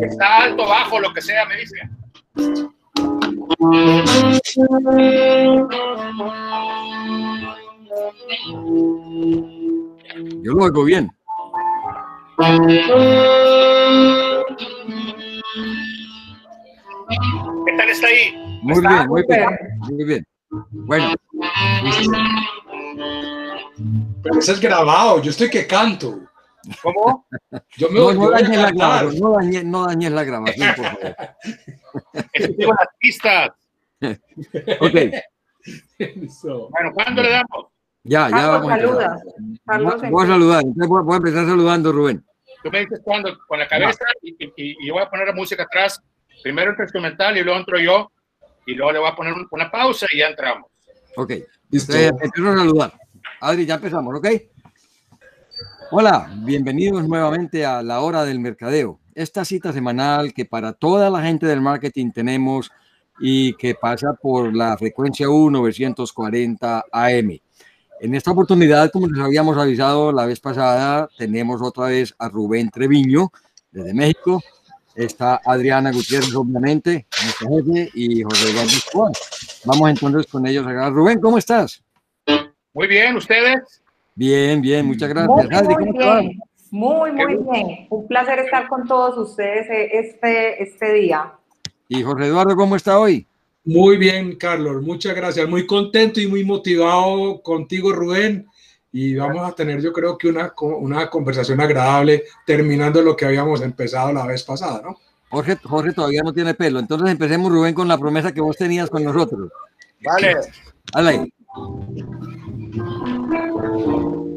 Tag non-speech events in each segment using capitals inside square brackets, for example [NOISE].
Está alto, bajo, lo que sea, me dice. Yo lo oigo bien. ¿Qué tal está ahí? Muy Está bien, muy muy bien. Muy bien. Bueno, Pero ese es grabado, yo estoy que canto. ¿Cómo? Yo me no, no dañes la grabación, no dañes, no dañes la grabación, por favor. Las pistas. Ok. Bueno, ¿cuándo le damos? ya, ya Carlos, vamos a empezar. saluda. Carlos, Voy voy a saludar, voy a- voy a empezar saludando, Rubén. Tú me dices cuándo, con la cabeza y, y- y- voy a poner la música atrás. Primero entro instrumental y luego entro yo. Y luego le voy a poner un- una pausa y ya entramos. Ok, Listo. entonces empiezo a saludar. Adri, ya empezamos, ¿ok? Hola, bienvenidos nuevamente a la hora del mercadeo. Esta cita semanal que para toda la gente del marketing tenemos y que pasa por la frecuencia 1940 AM. En esta oportunidad, como les habíamos avisado la vez pasada, tenemos otra vez a Rubén Treviño desde México. Está Adriana Gutiérrez, obviamente, nuestra jefe, y José Eduardo Escobar. Vamos entonces con ellos. Rubén, ¿cómo estás? Muy bien, ¿ustedes? Bien, bien, muchas gracias. Muy, Adri, muy bien. Muy, muy bien. Un placer estar con todos ustedes eh, este, este día. Y José Eduardo, ¿cómo está hoy? Muy bien, Carlos, muchas gracias. Muy contento y muy motivado contigo, Rubén. Y vamos a tener, yo creo que una, una conversación agradable terminando lo que habíamos empezado la vez pasada, ¿no? Jorge, Jorge todavía no tiene pelo. Entonces empecemos, Rubén, con la promesa que vos tenías con nosotros. Vale. Dale ahí.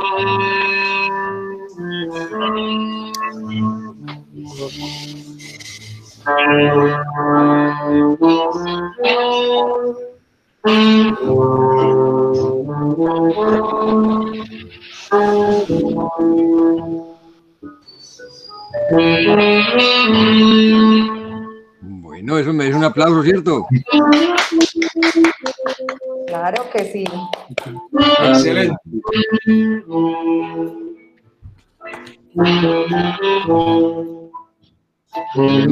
Bueno, eso me es un aplauso, ¿cierto? Claro que sí. Excelente. Amen.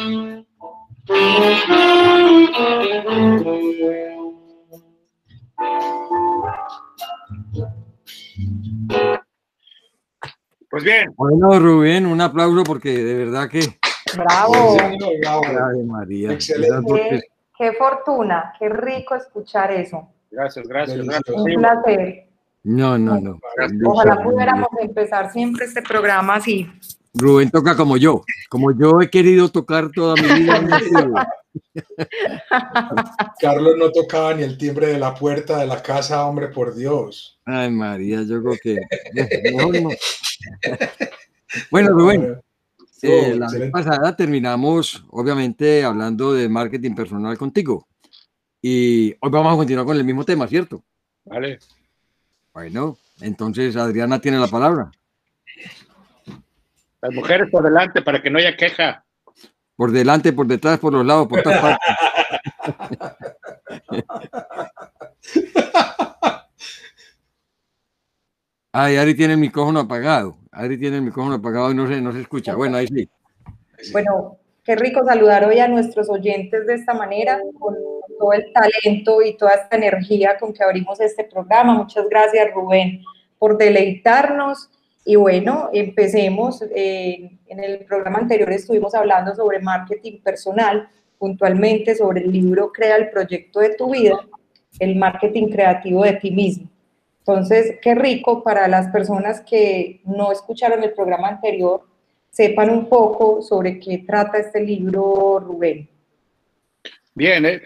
Pues bien, Bueno, Rubén, un aplauso porque de verdad que. Bravo. Bravo. Ave María. Excelente. Qué, qué fortuna. Qué rico escuchar eso. gracias, gracias, gracias. Un placer. No, no, no. Ojalá pudiéramos empezar siempre este programa así. Rubén toca como yo, como yo he querido tocar toda mi vida. Carlos no tocaba ni el timbre de la puerta de la casa, hombre, por Dios. Ay, María, yo creo que Bueno, Rubén, eh, la vez pasada terminamos, obviamente, hablando de marketing personal contigo. Y hoy vamos a continuar con el mismo tema, ¿cierto? Vale. Bueno, entonces Adriana tiene la palabra. Las mujeres por delante para que no haya queja. Por delante, por detrás, por los lados, por todas partes. Ay, Ari tiene el micrófono apagado. Ari tiene el micrófono apagado y no se, no se escucha. Bueno, ahí sí. Bueno, qué rico saludar hoy a nuestros oyentes de esta manera, con todo el talento y toda esta energía con que abrimos este programa. Muchas gracias, Rubén, por deleitarnos y bueno, empecemos. Eh, en el programa anterior estuvimos hablando sobre marketing personal, puntualmente sobre el libro Crea el proyecto de tu vida, el marketing creativo de ti mismo. Entonces, qué rico para las personas que no escucharon el programa anterior, sepan un poco sobre qué trata este libro, Rubén. Bien, eh,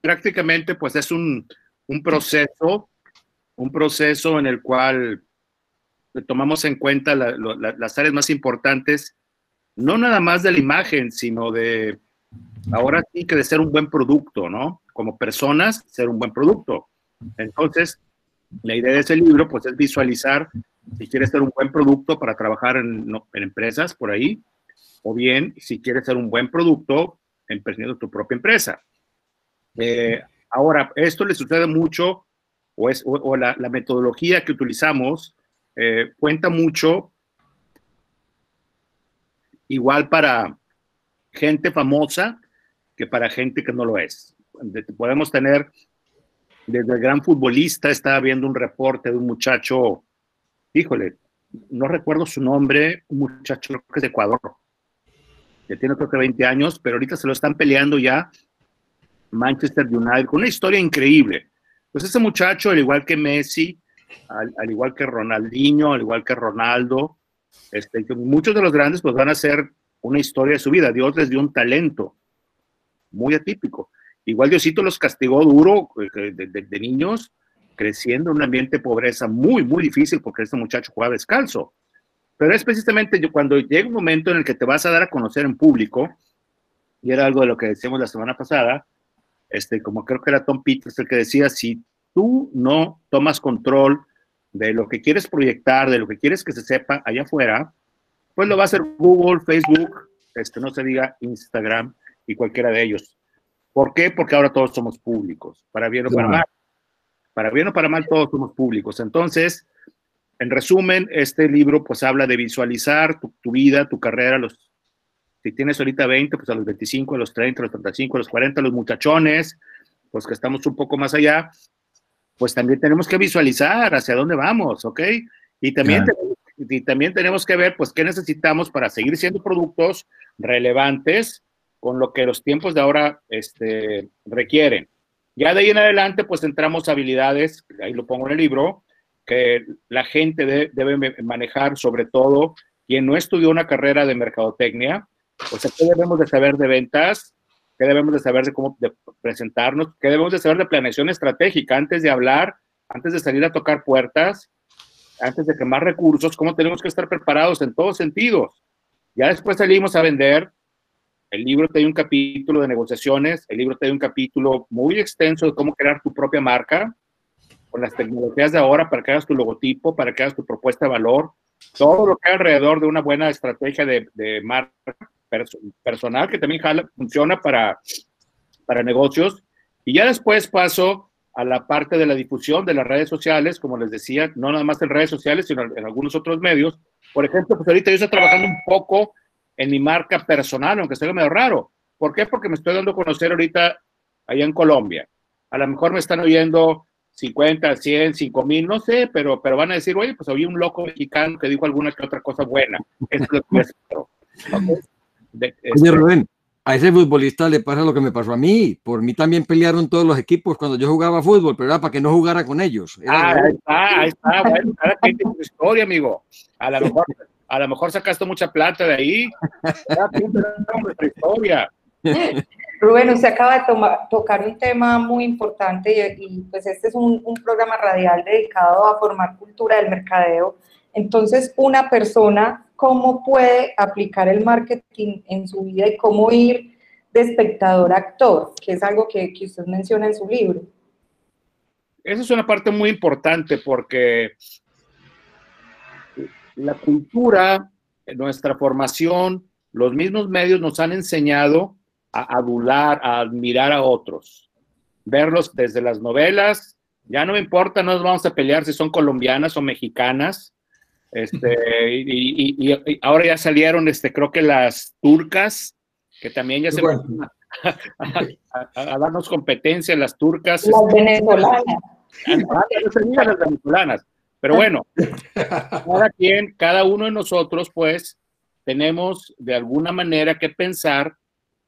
prácticamente pues es un, un proceso, un proceso en el cual tomamos en cuenta las áreas más importantes, no nada más de la imagen, sino de, ahora sí que de ser un buen producto, ¿no? Como personas, ser un buen producto. Entonces, la idea de ese libro, pues, es visualizar si quieres ser un buen producto para trabajar en, empresas por ahí, o bien si quieres ser un buen producto emprendiendo tu propia empresa. Eh, ahora, esto le sucede mucho, o, es, o, la, la metodología que utilizamos eh, cuenta mucho igual para gente famosa que para gente que no lo es. Podemos tener, desde el gran futbolista, estaba viendo un reporte de un muchacho, híjole, no recuerdo su nombre, un muchacho que es de Ecuador, que tiene creo que 20 años, pero ahorita se lo están peleando ya Manchester United, con una historia increíble. Pues ese muchacho, al igual que Messi, al, igual que Ronaldinho, al igual que Ronaldo, este, muchos de los grandes pues van a ser una historia de su vida. Dios les dio un talento muy atípico. Igual Diosito los castigó duro eh, de, niños, creciendo en un ambiente de pobreza muy, muy difícil porque este muchacho jugaba descalzo. Pero es precisamente cuando llega un momento en el que te vas a dar a conocer en público, y era algo de lo que decíamos la semana pasada, este, como creo que era Tom Peters el que decía, si tú no tomas control de lo que quieres proyectar, de lo que quieres que se sepa allá afuera, pues lo va a hacer Google, Facebook, este, no se diga Instagram y cualquiera de ellos. ¿Por qué? Porque ahora todos somos públicos, para bien o para mal. Para bien o para mal, todos somos públicos. Entonces, en resumen, este libro pues habla de visualizar tu, tu vida, tu carrera, los, si tienes ahorita 20, pues a los 25, a los 30, a los 35, a los 40, a los muchachones, pues que estamos un poco más allá, pues también tenemos que visualizar hacia dónde vamos, ¿ok? Y también, tenemos, y también tenemos que ver, pues, qué necesitamos para seguir siendo productos relevantes con lo que los tiempos de ahora este, requieren. Ya de ahí en adelante, pues entramos a habilidades, ahí lo pongo en el libro, que la gente debe manejar, sobre todo quien no estudió una carrera de mercadotecnia, pues ¿qué debemos de saber de ventas? Qué debemos de saber de cómo presentarnos, qué debemos de saber de planeación estratégica antes de hablar, antes de salir a tocar puertas, antes de quemar recursos, cómo tenemos que estar preparados en todos sentidos. Ya después salimos a vender, el libro te da un capítulo de negociaciones, el libro te da un capítulo muy extenso de cómo crear tu propia marca con las tecnologías de ahora para que hagas tu logotipo, para que hagas tu propuesta de valor, todo lo que hay alrededor de una buena estrategia de, de marca personal que también funciona para, para negocios. Y ya después paso a la parte de la difusión de las redes sociales, como les decía, no nada más en redes sociales, sino en algunos otros medios. Por ejemplo, pues ahorita yo estoy trabajando un poco en mi marca personal, aunque sea medio raro. ¿Por qué? Porque me estoy dando a conocer ahorita allá en Colombia. A lo mejor me están oyendo 50, 100, 5 mil, no sé, pero, pero van a decir, oye, pues había un loco mexicano que dijo alguna que otra cosa buena. Eso es lo que [LAUGHS] Oye, este Rubén, a ese futbolista le pasa lo que me pasó a mí. Por mí también pelearon todos los equipos cuando yo jugaba fútbol, pero era para que no jugara con ellos. ah, ahí está, ahí está. Bueno, tiene su historia, amigo. A lo mejor a lo mejor sacaste mucha plata de ahí. nuestra historia. Rubén, usted acaba de tocar un tema muy importante y, pues este es un, un, programa radial dedicado a formar cultura del mercadeo. Entonces, una persona, ¿cómo puede aplicar el marketing en su vida y cómo ir de espectador a actor? Que es algo que, que usted menciona en su libro. Esa es una parte muy importante porque la cultura, nuestra formación, los mismos medios nos han enseñado a adular, a admirar a otros, verlos desde las novelas, ya no me importa, no nos vamos a pelear si son colombianas o mexicanas, este, y, ahora ya salieron, este, creo que las turcas, que también ya se van a, darnos competencia, las turcas. Las venezolanas. las venezolanas. Pero bueno, cada quien, cada uno de nosotros, pues, tenemos de alguna manera que pensar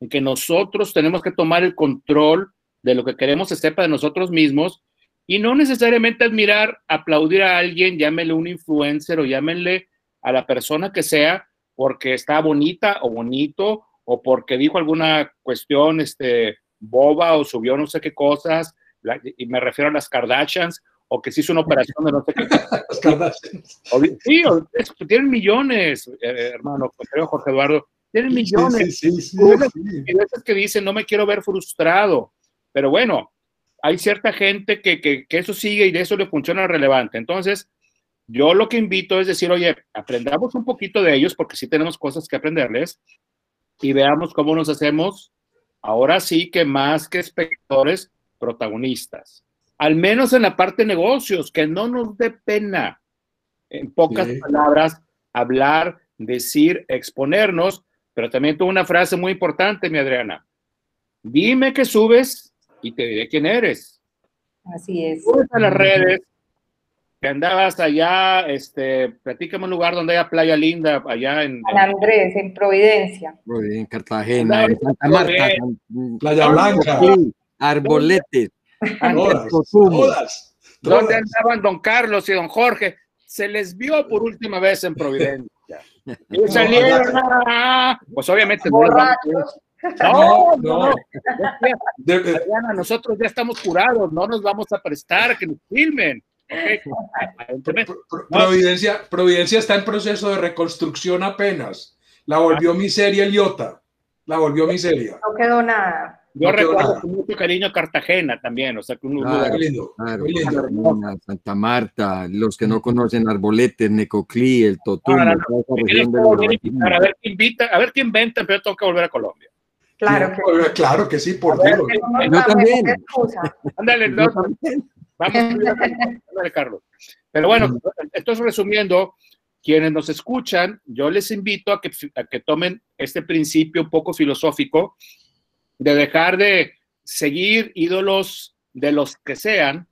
en que nosotros tenemos que tomar el control de lo que queremos se sepa de nosotros mismos y no necesariamente admirar, aplaudir a alguien, llámenle un influencer o llámenle a la persona que sea porque está bonita o bonito o porque dijo alguna cuestión este, boba o subió no sé qué cosas, y me refiero a las Kardashians, o que se hizo una operación de no sé qué. [LAUGHS] Las Kardashians. sí, tienen millones, eh, hermano, creo Jorge Eduardo, tienen millones. Sí, sí, sí, que dicen, no me quiero ver frustrado. Pero bueno, hay cierta gente que, que, que, eso sigue y de eso le funciona relevante. Entonces, yo lo que invito es decir, oye, aprendamos un poquito de ellos porque sí tenemos cosas que aprenderles y veamos cómo nos hacemos, ahora sí que más que espectadores, protagonistas. Al menos en la parte de negocios, que no nos dé pena, en pocas palabras, hablar, decir, exponernos, pero también tuvo una frase muy importante, mi Adriana. Dime que subes y te diré quién eres. Así es. A las redes, que andabas allá, este, platícame un lugar donde haya playa linda, allá en... San Andrés, en Providencia. En Cartagena, en Santa Marta. Playa Blanca. Arboletes. Todas, ¿Dónde andaban don Carlos y don Jorge? Se les vio por última vez en Providencia. [LAUGHS] Y salieron, pues obviamente no, no, no. nosotros ya estamos curados, no nos vamos a prestar que nos filmen. Providencia, Providencia está en proceso de reconstrucción apenas. La volvió miseria Eliota. La volvió miseria. No quedó nada. Yo recuerdo con mucho cariño Cartagena también, o sea, que un claro, lindo, Santa Marta, los que no conocen Arboletes, Necoclí, el Totum, a ver quién invita, a ver quién inventa, pero tengo que volver a Colombia. Claro que, claro que sí, por Dios. Yo también. Ándale, no, vamos, ándale, Carlos. Pero bueno, esto es resumiendo, quienes nos escuchan, yo les invito a que, a que tomen este principio un poco filosófico de dejar de seguir ídolos de los que sean,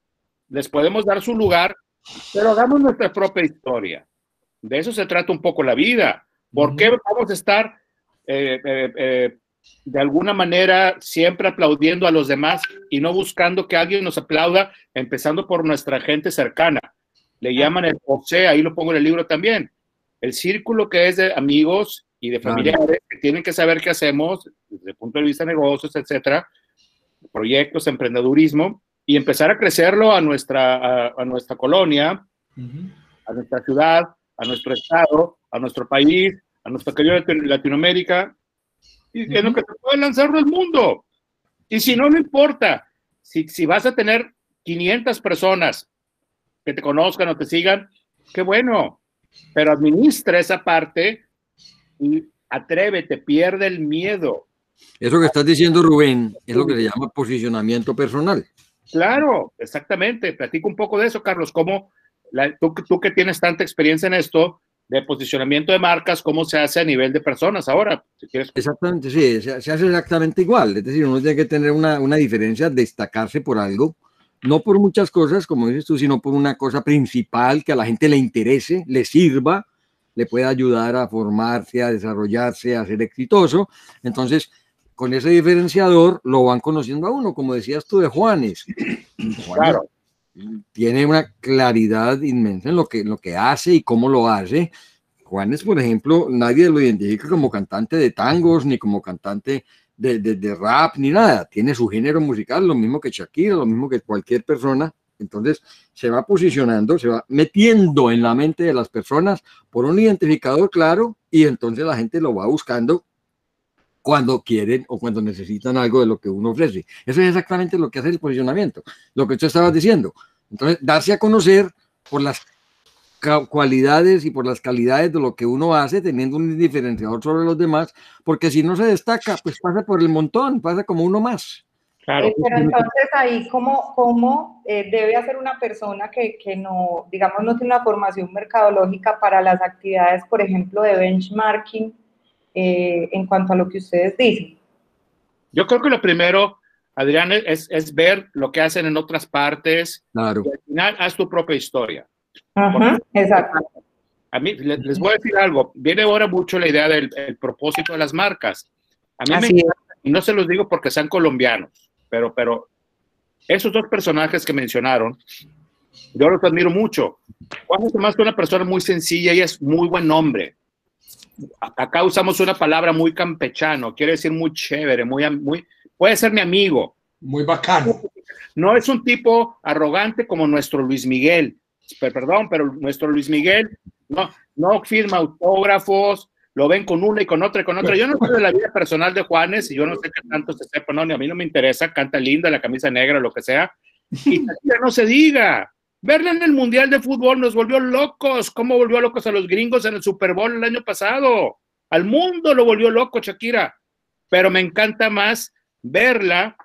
les podemos dar su lugar, pero hagamos nuestra propia historia. De eso se trata un poco la vida. ¿Por qué vamos a estar eh, eh, eh, de alguna manera siempre aplaudiendo a los demás y no buscando que alguien nos aplauda, empezando por nuestra gente cercana? Le llaman el OCE, ahí lo pongo en el libro también. El círculo que es de amigos y de familiares que tienen que saber qué hacemos desde el punto de vista de negocios, etcétera, proyectos, emprendedurismo, y empezar a crecerlo a nuestra, a, nuestra colonia, a nuestra ciudad, a nuestro estado, a nuestro país, a nuestra querida Latinoamérica, y en lo que se puede lanzarlo al mundo. Y si no, no importa. Si, si vas a tener 500 personas que te conozcan o te sigan, qué bueno. Pero administra esa parte y atrévete, pierde el miedo. Eso que estás diciendo, Rubén, es lo que se llama posicionamiento personal. Claro, exactamente. Platico un poco de eso, Carlos. ¿Cómo tú, tú que tienes tanta experiencia en esto, de posicionamiento de marcas, cómo se hace a nivel de personas ahora? Exactamente, sí, se, hace exactamente igual. Es decir, uno tiene que tener una, una diferencia, destacarse por algo, no por muchas cosas, como dices tú, sino por una cosa principal que a la gente le interese, le sirva le puede ayudar a formarse, a desarrollarse, a ser exitoso. Entonces, con ese diferenciador lo van conociendo a uno, como decías tú de Juanes. claro. Tiene una claridad inmensa en lo que, lo que hace y cómo lo hace. Juanes, por ejemplo, nadie lo identifica como cantante de tangos, ni como cantante de, de, de, rap, ni nada. Tiene su género musical, lo mismo que Shakira, lo mismo que cualquier persona. Entonces se va posicionando, se va metiendo en la mente de las personas por un identificador claro y entonces la gente lo va buscando cuando quieren o cuando necesitan algo de lo que uno ofrece. Eso es exactamente lo que hace el posicionamiento, lo que tú estabas diciendo. Entonces, darse a conocer por las cualidades y por las calidades de lo que uno hace, teniendo un diferenciador sobre los demás, porque si no se destaca, pues pasa por el montón, pasa como uno más. Claro. Eh, pero entonces ahí, ¿cómo, cómo eh, debe hacer una persona que, que, no, digamos, no tiene una formación mercadológica para las actividades, por ejemplo, de benchmarking eh, en cuanto a lo que ustedes dicen? Yo creo que lo primero, Adrián, es, es ver lo que hacen en otras partes. Claro. Y al final, haz tu propia historia. Ajá, exacto. A mí, les, voy a decir algo. Viene ahora mucho la idea del el propósito de las marcas. A mí Así me y no se los digo porque sean colombianos, pero, pero esos dos personajes que mencionaron, yo los admiro mucho. Juan es más que una persona muy sencilla y es muy buen hombre. Acá usamos una palabra muy campechano, quiere decir muy chévere, muy, muy, puede ser mi amigo. Muy bacano. No es un tipo arrogante como nuestro Luis Miguel, perdón, pero nuestro Luis Miguel no, no firma autógrafos, lo ven con una y con otra y con otra. Yo no sé de la vida personal de Juanes y yo no sé qué tanto se sepa, no, ni a mí no me interesa, canta linda, la camisa negra, lo que sea. Y ya no se diga. Verla en el Mundial de Fútbol nos volvió locos. ¿Cómo volvió locos a los gringos en el Super Bowl el año pasado? Al mundo lo volvió loco Shakira. Pero me encanta más verla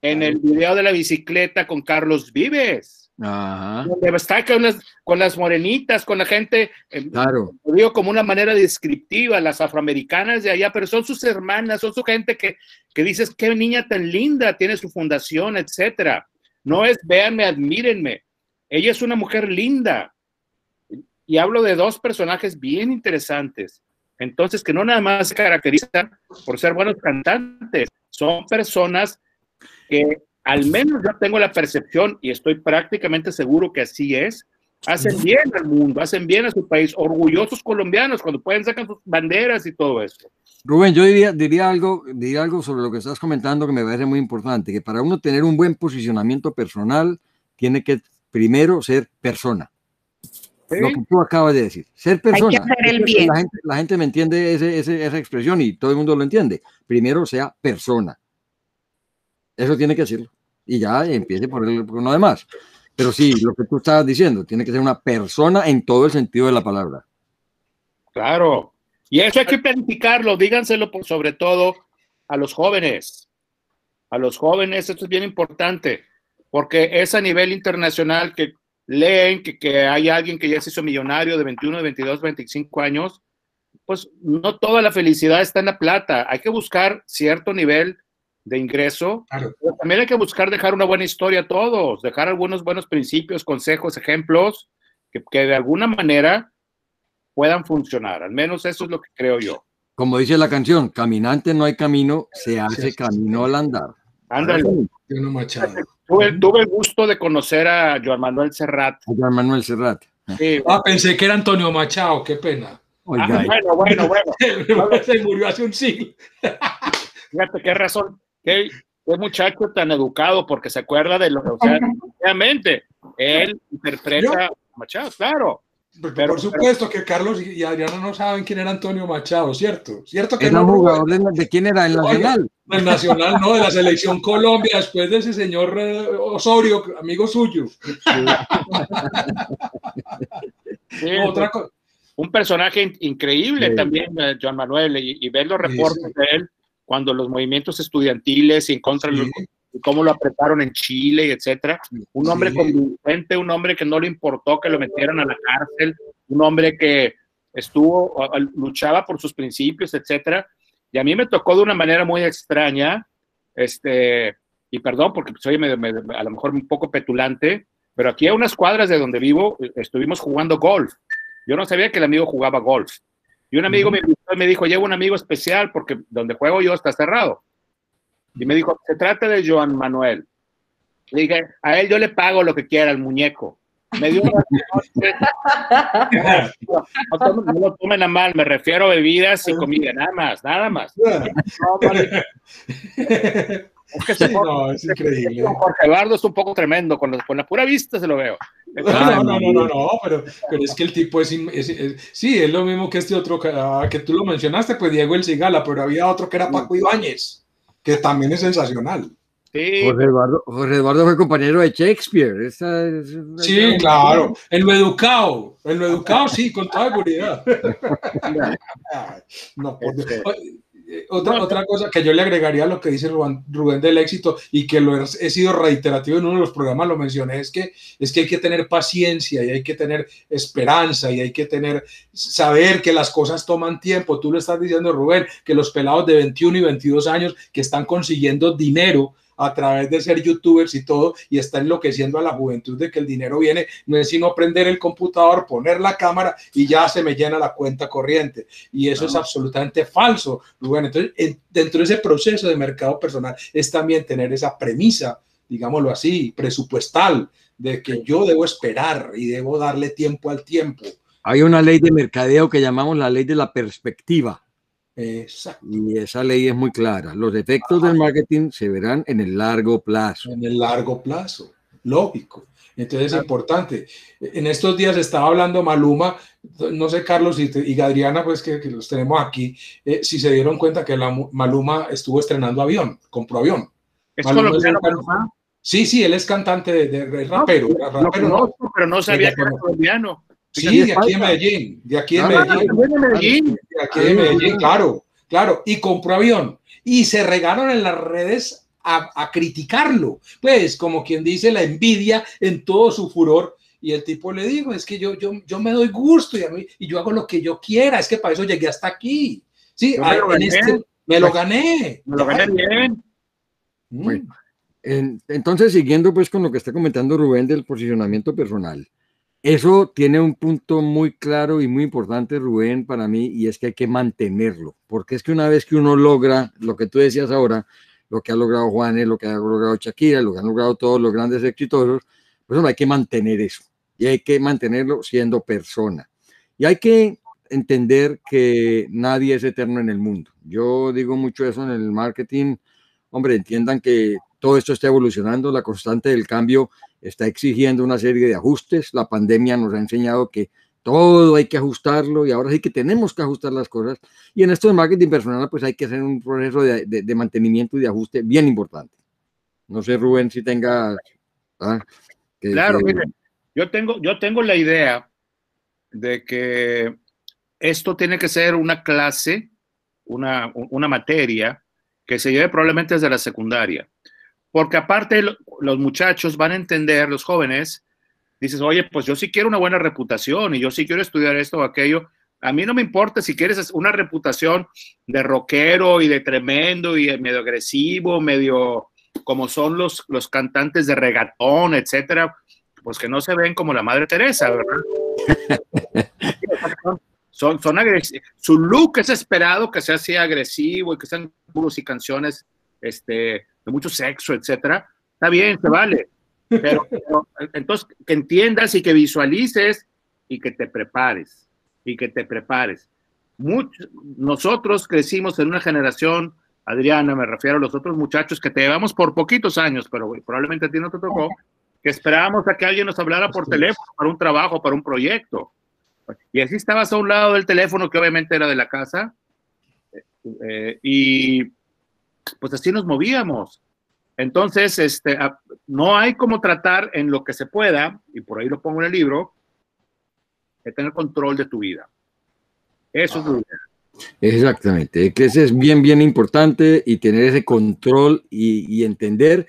en el video de la bicicleta con Carlos Vives. Ajá. Donde está con las, con las morenitas, con la gente, eh, Claro. lo digo como una manera descriptiva, las afroamericanas de allá, pero son sus hermanas, son su gente que, que dices, qué niña tan linda, tiene su fundación, etcétera. No es, véanme, admírenme. Ella es una mujer linda. Y hablo de dos personajes bien interesantes. Entonces, que no nada más se caracterizan por ser buenos cantantes, son personas que al menos yo tengo la percepción y estoy prácticamente seguro que así es, hacen bien al mundo, hacen bien a su país, orgullosos colombianos cuando pueden sacar sus banderas y todo eso. Rubén, yo diría, diría, algo, diría algo sobre lo que estás comentando que me parece muy importante, que para uno tener un buen posicionamiento personal, tiene que primero ser persona. ¿Sí? Lo que tú acabas de decir, ser persona. hacer el bien. La gente, la gente me entiende ese, ese, esa expresión y todo el mundo lo entiende. Primero sea persona. Eso tiene que decirlo. Y ya empiece por, el, por uno demás. Pero sí, lo que tú estabas diciendo, tiene que ser una persona en todo el sentido de la palabra. Claro. Y eso hay que planificarlo, díganselo por sobre todo a los jóvenes. A los jóvenes, esto es bien importante, porque es a nivel internacional que leen que, que hay alguien que ya se hizo millonario de 21, de 22, 25 años, pues no toda la felicidad está en la plata. Hay que buscar cierto nivel de ingreso. Claro. Pero también hay que buscar dejar una buena historia a todos, dejar algunos buenos principios, consejos, ejemplos que, que de alguna manera puedan funcionar. Al menos eso es lo que creo yo. Como dice la canción, caminante no hay camino, se hace camino al andar. Ándale. Machado. Tuve, tuve el gusto de conocer a Joan Manuel Serrat. Juan Manuel Serrat. Sí. Ah, pensé que era Antonio Machado, qué pena. Oiga, Ah, bueno, bueno, bueno. [LAUGHS] Se murió hace un siglo. [LAUGHS] Fíjate qué razón. Qué, qué muchacho tan educado, porque se acuerda de lo que, o sea, obviamente, él interpreta a Machado, claro. Por, Pero- por supuesto que Carlos y Adriana no saben quién era Antonio Machado, ¿cierto? ¿Cierto que era no? jugador de, de quién era el Nacional. Del Nacional, no, de la selección Colombia, después de ese señor eh, Osorio, amigo suyo. Sí, [LAUGHS] Otra co- un personaje in- increíble Sí. también, eh, Joan Manuel, y, y ver los reportes sí. de él cuando los movimientos estudiantiles y en contra de los- cómo lo apretaron en Chile, etcétera. Un hombre Sí. convincente, un hombre que no le importó que lo metieran a la cárcel, un hombre que estuvo, luchaba por sus principios, etcétera. Y a mí me tocó de una manera muy extraña, este, y perdón porque soy a lo mejor un poco petulante, pero aquí a unas cuadras de donde vivo eh, estuvimos jugando golf. Yo no sabía que el amigo jugaba golf. Y un amigo me invitó y me dijo, llevo un amigo especial porque donde juego yo está cerrado. Y me dijo, se trata de Joan Manuel. Le dije, a él yo le pago lo que quiera, al muñeco. Me dio [LAUGHS] no, no, lo tomen a mal, me refiero a bebidas y comida, nada más, nada más. Es que sí, no, es increíble. Jorge Eduardo es un poco tremendo, con, con, la pura vista se lo veo. No, no, no, no, no, pero, pero es que el tipo es, Sí, es lo mismo que este otro que, ah, que, tú lo mencionaste, pues Diego El Cigala, pero había otro que era Paco Ibáñez, que también es sensacional. Sí. Jorge, Eduardo, Jorge Eduardo fue compañero de Shakespeare. Esa, sí, claro. En lo educado. En lo educado, sí, con toda seguridad. [LAUGHS] no, por eh, otra, otra cosa que yo le agregaría a lo que dice Rubén, del éxito y que lo he, sido reiterativo en uno de los programas, lo mencioné, es que, es que hay que tener paciencia y hay que tener esperanza y hay que tener, saber que las cosas toman tiempo. Tú lo estás diciendo, Rubén, que los pelados de 21 y 22 años que están consiguiendo dinero a través de ser youtubers y todo, y está enloqueciendo a la juventud de que el dinero viene, no es sino prender el computador, poner la cámara y ya se me llena la cuenta corriente. Y eso es absolutamente falso. Bueno, entonces, dentro de ese proceso de mercado personal es también tener esa premisa, digámoslo así, presupuestal, de que yo debo esperar y debo darle tiempo al tiempo. Hay una ley de mercadeo que llamamos la ley de la perspectiva. Y esa ley es muy clara. Los efectos del marketing se verán en el largo plazo. En el largo plazo, lógico. Entonces es importante. En estos días estaba hablando Maluma, no sé Carlos y, y Adriana, pues que, los tenemos aquí, eh, si se dieron cuenta que la Maluma estuvo estrenando avión, compró avión. ¿Es Maluma Sí, sí, él es cantante de, rapero. No, pero no sabía que era colombiano. Sí, de aquí en Medellín, de aquí en Medellín. De aquí en Medellín, claro, claro. Y compró avión. Y se regaron en las redes a, criticarlo. Pues, como quien dice, la envidia en todo su furor. Y el tipo le dijo, es que yo, yo, yo me doy gusto y, a mí, y yo hago lo que yo quiera. Es que para eso llegué hasta aquí. Sí, me lo, este, me lo gané. Me lo gané bien. Mm. entonces, siguiendo pues con lo que está comentando Rubén del posicionamiento personal, eso tiene un punto muy claro y muy importante, Rubén, para mí, y es que hay que mantenerlo, porque es que una vez que uno logra lo que tú decías ahora, lo que ha logrado Juanes, lo que ha logrado Shakira, lo que han logrado todos los grandes exitosos, pues hay que mantener eso, y hay que mantenerlo siendo persona. Y hay que entender que nadie es eterno en el mundo. Yo digo mucho eso en el marketing. Hombre, entiendan que todo esto está evolucionando, la constante del cambio está exigiendo una serie de ajustes. La pandemia nos ha enseñado que todo hay que ajustarlo y ahora sí que tenemos que ajustar las cosas. Y en esto de marketing personal, pues hay que hacer un proceso de, de, mantenimiento y de ajuste bien importante. No sé, Rubén, si tenga... ¿ah? claro, mire, yo tengo, yo tengo la idea de que esto tiene que ser una clase, una, una materia que se lleve probablemente desde la secundaria. Porque aparte los muchachos van a entender, los jóvenes, dices, oye, pues yo sí quiero una buena reputación y yo sí quiero estudiar esto o aquello. A mí no me importa si quieres una reputación de rockero y de tremendo y medio agresivo, medio como son los, los cantantes de regatón, etcétera, pues que no se ven como la Madre Teresa, ¿verdad? [LAUGHS] son, son agresivos. Su look es esperado que sea así agresivo y que sean puros y canciones este, de mucho sexo, etcétera, está bien, se vale. [LAUGHS] Pero, entonces que entiendas y que visualices y que te prepares y que te prepares. nosotros crecimos en una generación, Adriana, me refiero a los otros muchachos que te llevamos por poquitos años, pero probablemente a ti no te tocó, que esperábamos a que alguien nos hablara por teléfono para un trabajo, para un proyecto. Y así estabas a un lado del teléfono, que obviamente era de la casa, eh, y pues así nos movíamos. Entonces, este, no hay como tratar en lo que se pueda, y por ahí lo pongo en el libro, de tener control de tu vida. Eso es lo Exactamente, que ese es bien, bien importante y tener ese control y, entender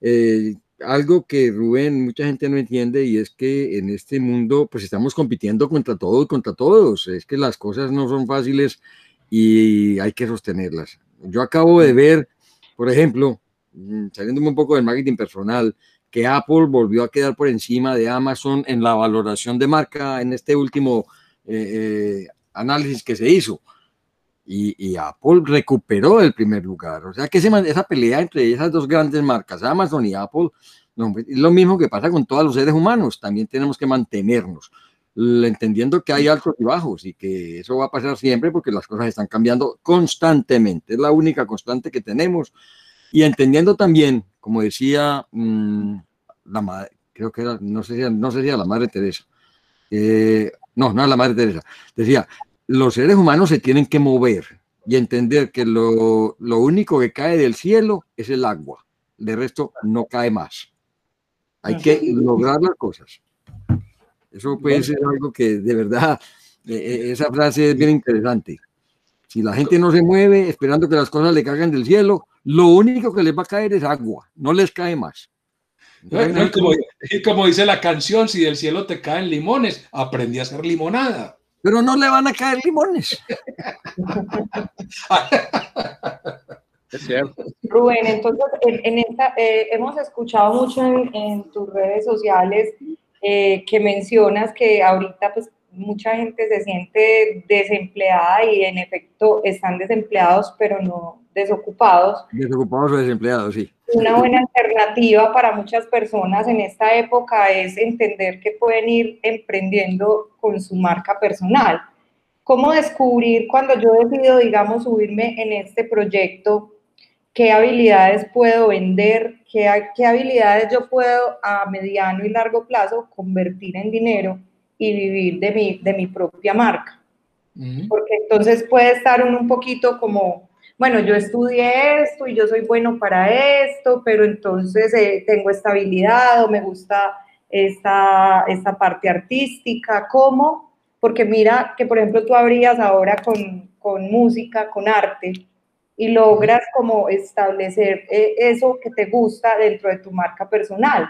eh, algo que Rubén, mucha gente no entiende y es que en este mundo pues estamos compitiendo contra todos, contra todos. Es que las cosas no son fáciles y hay que sostenerlas. Yo acabo de ver, por ejemplo, mm, saliéndome un poco del marketing personal, que Apple volvió a quedar por encima de Amazon en la valoración de marca en este último eh, eh, análisis que se hizo. Y, Apple recuperó el primer lugar. O sea que esa pelea entre esas dos grandes marcas, Amazon y Apple, lo mismo que pasa con todos los seres humanos, también tenemos que mantenernos, entendiendo que hay altos y bajos y que eso va a pasar siempre porque las cosas están cambiando constantemente, es la única constante que tenemos. Y entendiendo también, como decía mm, la madre, creo que era, no sé si, no sé la madre Teresa, eh, no, no es la madre Teresa, decía, los seres humanos se tienen que mover y entender que lo, lo único que cae del cielo es el agua, de resto no cae más. Hay que lograr las cosas. Eso puede ser algo que de verdad, [LAUGHS] eh, esa frase es bien interesante. Si la gente no se mueve esperando que las cosas le caigan del cielo, lo único que les va a caer es agua, no les cae más. como, como, dice la canción, si del cielo te caen limones, aprendí a hacer limonada. Pero no le van a caer limones. [LAUGHS] es cierto. Rubén, entonces, en, esta, eh, hemos escuchado mucho en tus redes sociales eh, que mencionas que ahorita pues mucha gente se siente desempleada y en efecto están desempleados pero no desocupados. Desocupados o desempleados, sí. Una buena alternativa para muchas personas en esta época es entender que pueden ir emprendiendo con su marca personal. ¿Cómo descubrir cuando yo decido, digamos, subirme en este proyecto? Qué habilidades puedo vender, qué, qué habilidades yo puedo a mediano y largo plazo convertir en dinero y vivir de mi, de mi propia marca. Porque entonces puede estar uno un poquito como, bueno, yo estudié esto y yo soy bueno para esto, pero entonces eh, tengo estabilidad o me gusta esta, esta parte artística, ¿cómo? Porque mira que, por ejemplo, tú abrías ahora con, con música, con arte, y logras como establecer eh, eso que te gusta dentro de tu marca personal.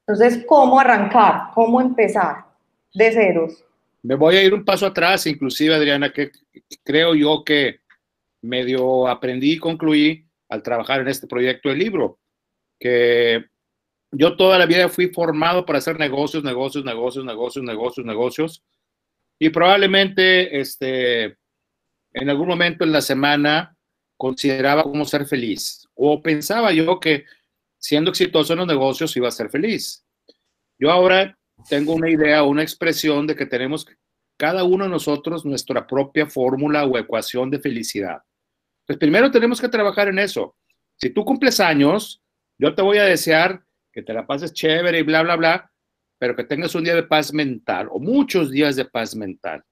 Entonces, ¿cómo arrancar? ¿Cómo empezar de ceros? Me voy a ir un paso atrás, inclusive, Adriana, que creo yo que medio aprendí y concluí al trabajar en este proyecto de libro, que yo toda la vida fui formado para hacer negocios, negocios, negocios, negocios, negocios, negocios, y probablemente este, en algún momento en la semana consideraba cómo ser feliz o pensaba yo que siendo exitoso en los negocios iba a ser feliz. Yo ahora tengo una idea, una expresión de que tenemos cada uno de nosotros nuestra propia fórmula o ecuación de felicidad. Pues primero tenemos que trabajar en eso. Si tú cumples años, yo te voy a desear que te la pases chévere y bla, bla, bla, pero que tengas un día de paz mental o muchos días de paz mental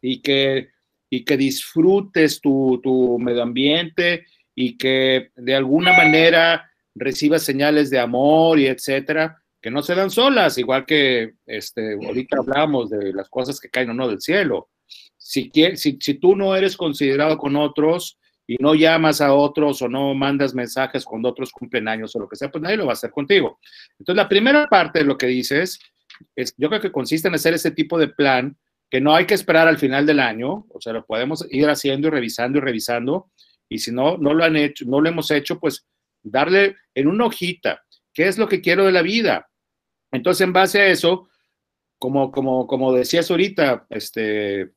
y que y que disfrutes tu, tu medio ambiente y que de alguna manera recibas señales de amor y etcétera, que no se dan solas, igual que este, ahorita hablamos de las cosas que caen o no del cielo. Si, si, si tú no eres considerado con otros y no llamas a otros o no mandas mensajes cuando otros cumplen años o lo que sea, pues nadie lo va a hacer contigo. Entonces, la primera parte de lo que dices, es, yo creo que consiste en hacer ese tipo de plan que no hay que esperar al final del año, o sea, lo podemos ir haciendo y revisando y revisando, y si no, no lo han hecho, no lo hemos hecho, pues darle en una hojita, ¿qué es lo que quiero de la vida? Entonces, en base a eso, como, como, como decías ahorita, este,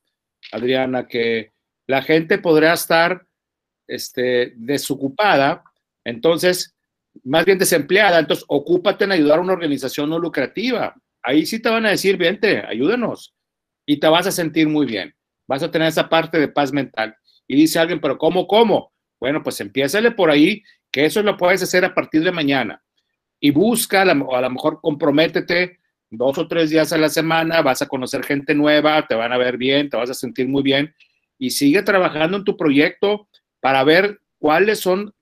Adriana, que la gente podrá estar este, desocupada, entonces, más bien desempleada, entonces ocúpate en ayudar a una organización no lucrativa. Ahí sí te van a decir, vente, ayúdanos y te vas a sentir muy bien. Vas a tener esa parte de paz mental. Y dice alguien, pero ¿cómo, cómo? Bueno, pues empiézale por ahí, que eso lo puedes hacer a partir de mañana. Y busca, o a lo mejor comprométete dos o tres días a la semana, vas a conocer gente nueva, te van a ver bien, te vas a sentir muy bien. Y sigue trabajando en tu proyecto para ver cuáles son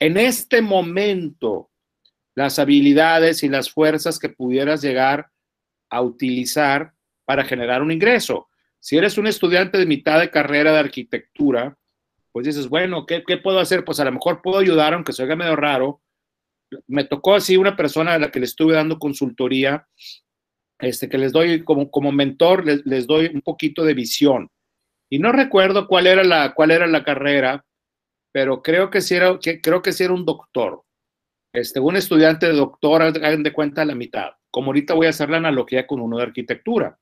en este momento las habilidades y las fuerzas que pudieras llegar a utilizar para generar un ingreso. Si eres un estudiante de mitad de carrera de arquitectura, pues dices, bueno, ¿qué, puedo hacer? Pues a lo mejor puedo ayudar, aunque se oiga medio raro. Me tocó así una persona a la que le estuve dando consultoría, este, que les doy como, como mentor, les, doy un poquito de visión. Y no recuerdo cuál era la, cuál era la carrera, pero creo que sí era, que, creo que sí era un doctor. Este, un estudiante de doctor, hagan de cuenta la mitad. Como ahorita voy a hacer la analogía con uno de arquitectura.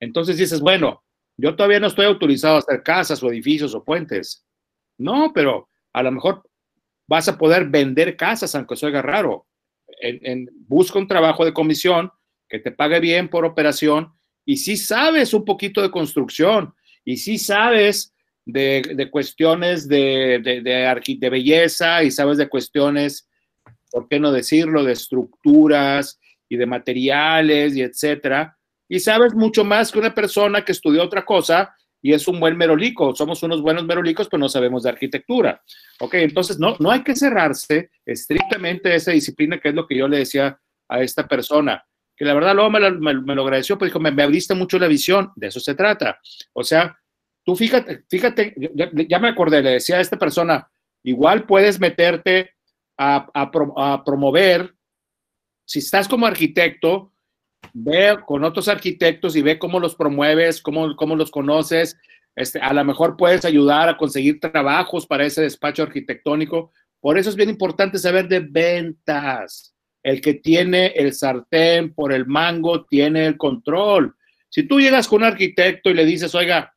Entonces dices, bueno, yo todavía no estoy autorizado a hacer casas o edificios o puentes. No, pero a lo mejor vas a poder vender casas, aunque se oiga raro. busca un trabajo de comisión que te pague bien por operación y si sabes un poquito de construcción y si sabes de, cuestiones de, de, de, belleza y sabes de cuestiones, ¿por qué no decirlo?, de estructuras y de materiales y etcétera. Y sabes mucho más que una persona que estudió otra cosa y es un buen merolico. Somos unos buenos merolicos, pero no sabemos de arquitectura. Ok, entonces no, no hay que cerrarse estrictamente a esa disciplina, que es lo que yo le decía a esta persona, que la verdad luego me, lo agradeció, pues dijo, me, me, abriste mucho la visión, de eso se trata. O sea, tú fíjate, fíjate, ya, me acordé, le decía a esta persona, igual puedes meterte a, a promover, si estás como arquitecto, ve con otros arquitectos y ve cómo los promueves, cómo, cómo los conoces. Este, a lo mejor puedes ayudar a conseguir trabajos para ese despacho arquitectónico. Por eso es bien importante saber de ventas. El que tiene el sartén por el mango tiene el control. Si tú llegas con un arquitecto y le dices, oiga,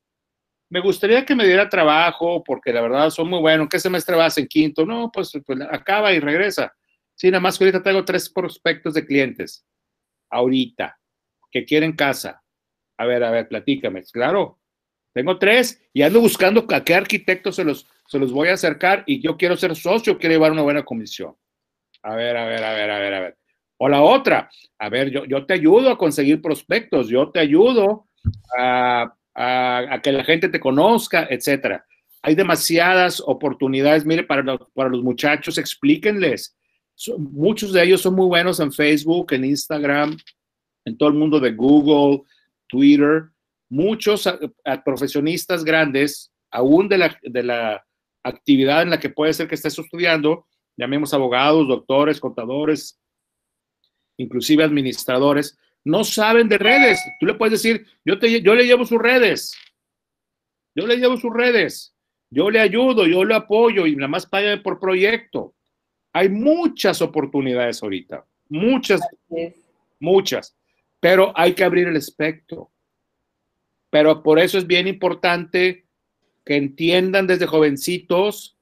me gustaría que me diera trabajo porque la verdad son muy buenos. ¿Qué semestre vas en quinto? No, pues, pues acaba y regresa. Sí, nada más que ahorita tengo tres prospectos de clientes ahorita que quieren casa. A ver, a ver, platícame. Claro, tengo tres y ando buscando a qué arquitecto se los, se los voy a acercar y yo quiero ser socio, quiero llevar una buena comisión. A ver, a ver, a ver, a ver, a ver. O la otra, a ver, yo, yo te ayudo a conseguir prospectos, yo te ayudo a, a, que la gente te conozca, etcétera. Hay demasiadas oportunidades, mire, para los, para los muchachos, explíquenles muchos de ellos son muy buenos en Facebook, en Instagram, en todo el mundo de Google, Twitter. Muchos profesionistas grandes, aún de la, de la actividad en la que puede ser que estés estudiando, llamemos abogados, doctores, contadores, inclusive administradores, no saben de redes. Tú le puedes decir, yo, te, yo le llevo sus redes, yo le llevo sus redes, yo le ayudo, yo le apoyo y nada más pague por proyecto. Hay muchas oportunidades ahorita, muchas, muchas, pero hay que abrir el espectro. Pero por eso es bien importante que entiendan desde jovencitos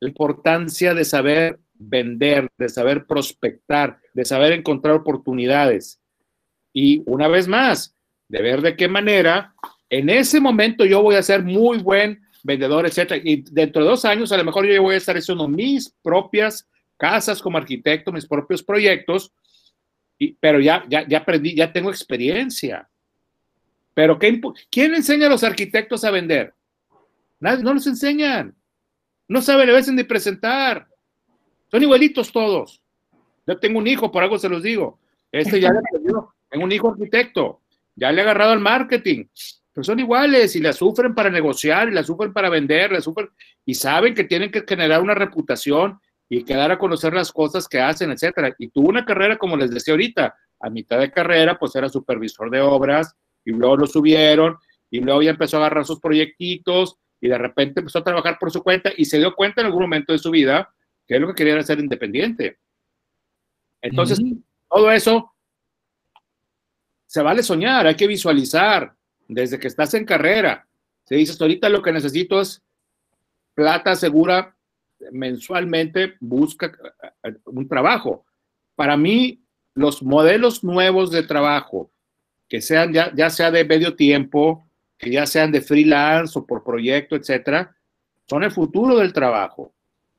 la importancia de saber vender, de saber prospectar, de saber encontrar oportunidades. Y una vez más, de ver de qué manera, en ese momento yo voy a ser muy buen vendedor, etcétera. Y dentro de dos años, a lo mejor yo voy a estar haciendo mis propias casas como arquitecto, mis propios proyectos, y, pero ya, ya, ya aprendí, ya tengo experiencia. Pero ¿qué, ¿quién enseña a los arquitectos a vender? Nadie, no los enseñan. No saben a veces ni presentar. Son igualitos todos. Yo tengo un hijo, por algo se los digo. Este ya le [LAUGHS] aprendió. Tengo un hijo arquitecto. Ya le ha agarrado al marketing son iguales y la sufren para negociar y la sufren para vender, la sufren y saben que tienen que generar una reputación y quedar a conocer las cosas que hacen, etcétera. Y tuvo una carrera, como les decía ahorita, a mitad de carrera, pues era supervisor de obras y luego lo subieron y luego ya empezó a agarrar sus proyectitos y de repente empezó a trabajar por su cuenta y se dio cuenta en algún momento de su vida que es lo que quería era ser independiente. Entonces, todo eso se vale soñar, hay que visualizar, desde que estás en carrera. Se dice, ahorita lo que necesito es plata segura mensualmente, busca eh, un trabajo. Para mí, los modelos nuevos de trabajo, que sean ya, ya sea de medio tiempo, que ya sean de freelance o por proyecto, etcétera, son el futuro del trabajo.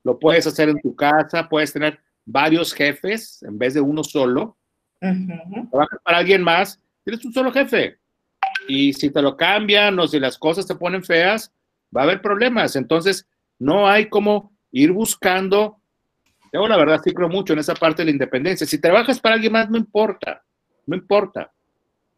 Lo puedes hacer en tu casa, puedes tener varios jefes en vez de uno solo. Trabajas para alguien más, tienes un solo jefe y si te lo cambian o si las cosas te ponen feas, va a haber problemas. Entonces, no hay como ir buscando. Yo la verdad sí creo mucho en esa parte de la independencia. Si trabajas para alguien más, no importa, no importa.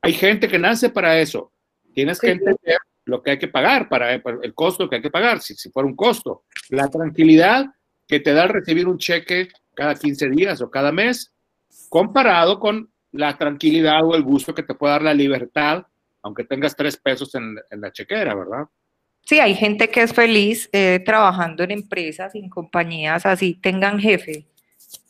Hay gente que nace para eso. Tienes que entender lo que hay que pagar para el costo que hay que pagar, si, si fuera un costo. La tranquilidad que te da recibir un cheque cada 15 días o cada mes, comparado con la tranquilidad o el gusto que te puede dar la libertad aunque tengas tres pesos en, la chequera, ¿verdad? Sí, hay gente que es feliz eh, trabajando en empresas, en compañías así, tengan jefe.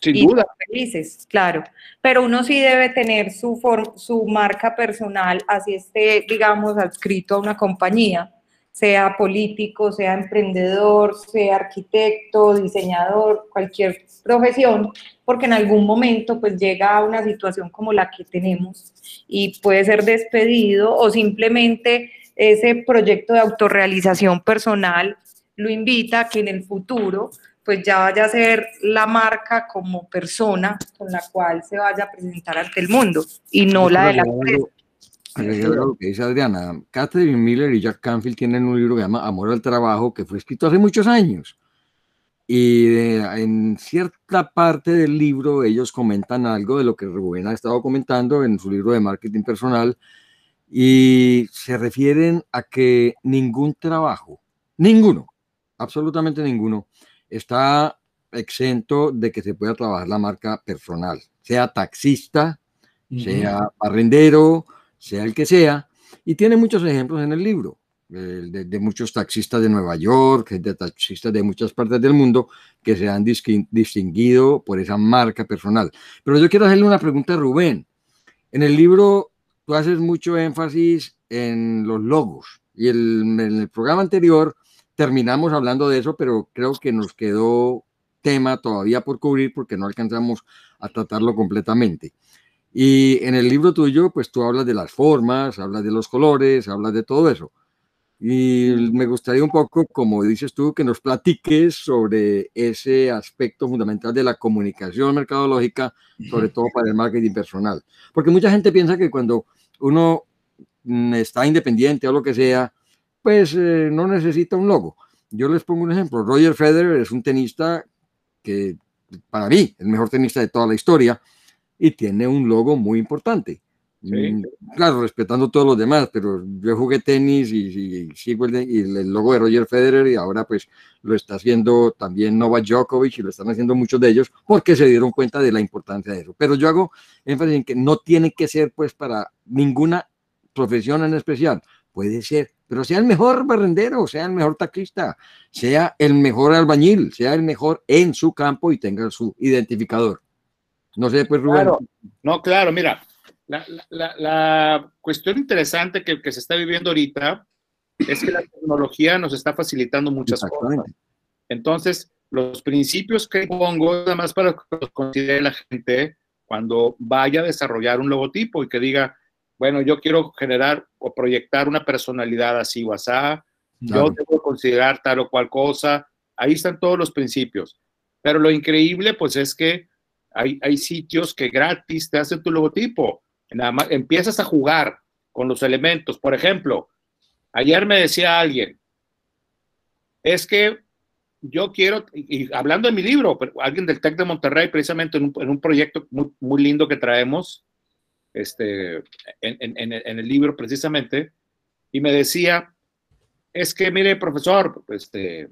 Sin duda. Felices, claro. Pero uno sí debe tener su, su marca personal, así esté, digamos, adscrito a una compañía. Sea político, sea emprendedor, sea arquitecto, diseñador, cualquier profesión, porque en algún momento pues llega a una situación como la que tenemos y puede ser despedido o simplemente ese proyecto de autorrealización personal lo invita a que en el futuro pues ya vaya a ser la marca como persona con la cual se vaya a presentar ante el mundo y no la de la empresa. Lo que dice Adriana, Catherine Miller y Jack Canfield tienen un libro que se llama Amor al Trabajo, que fue escrito hace muchos años. Y en cierta parte del libro ellos comentan algo de lo que Rubén ha estado comentando en su libro de marketing personal y se refieren a que ningún trabajo, ninguno, absolutamente ninguno, está exento de que se pueda trabajar la marca personal, sea taxista, sea barrendero, sea el que sea, y tiene muchos ejemplos en el libro. De, muchos taxistas de Nueva York, de taxistas de muchas partes del mundo que se han distinguido por esa marca personal. Pero yo quiero hacerle una pregunta a Rubén. En el libro tú haces mucho énfasis en los logos y en el programa anterior terminamos hablando de eso, pero creo que nos quedó tema todavía por cubrir porque no alcanzamos a tratarlo completamente. Y en el libro tuyo, pues tú hablas de las formas, hablas de los colores, hablas de todo eso. Y me gustaría un poco, como dices tú, que nos platiques sobre ese aspecto fundamental de la comunicación mercadológica, sobre todo para el marketing personal. Porque mucha gente piensa que cuando uno mm, está independiente o lo que sea, pues eh, no necesita un logo. Yo les pongo un ejemplo. Roger Federer es un tenista que para mí el mejor tenista de toda la historia y tiene un logo muy importante. Mm, claro, respetando todos los demás, pero yo jugué tenis y, sigo el, el, logo de Roger Federer y ahora pues lo está haciendo también Novak Djokovic y lo están haciendo muchos de ellos porque se dieron cuenta de la importancia de eso. Pero yo hago énfasis en que no tiene que ser pues para ninguna profesión en especial, puede ser pero sea el mejor barrendero, sea el mejor taxista, sea el mejor albañil, sea el mejor en su campo y tenga su identificador. No sé, pues Rubén. No, claro, mira, la, cuestión interesante que, que, se está viviendo ahorita es que la tecnología nos está facilitando muchas cosas. Entonces, los principios que pongo, además para que los considere la gente cuando vaya a desarrollar un logotipo y que diga, bueno, yo quiero generar o proyectar una personalidad así o así, yo debo considerar tal o cual cosa, ahí están todos los principios. Pero lo increíble, pues es que hay, hay sitios que gratis te hacen tu logotipo. Nada más, empiezas a jugar con los elementos. Por ejemplo, ayer me decía alguien, es que yo quiero, y, hablando de mi libro, alguien del TEC de Monterrey, precisamente en un, en un proyecto muy, muy, lindo que traemos, este, en, en, en, el libro precisamente, y me decía, es que mire, profesor, este,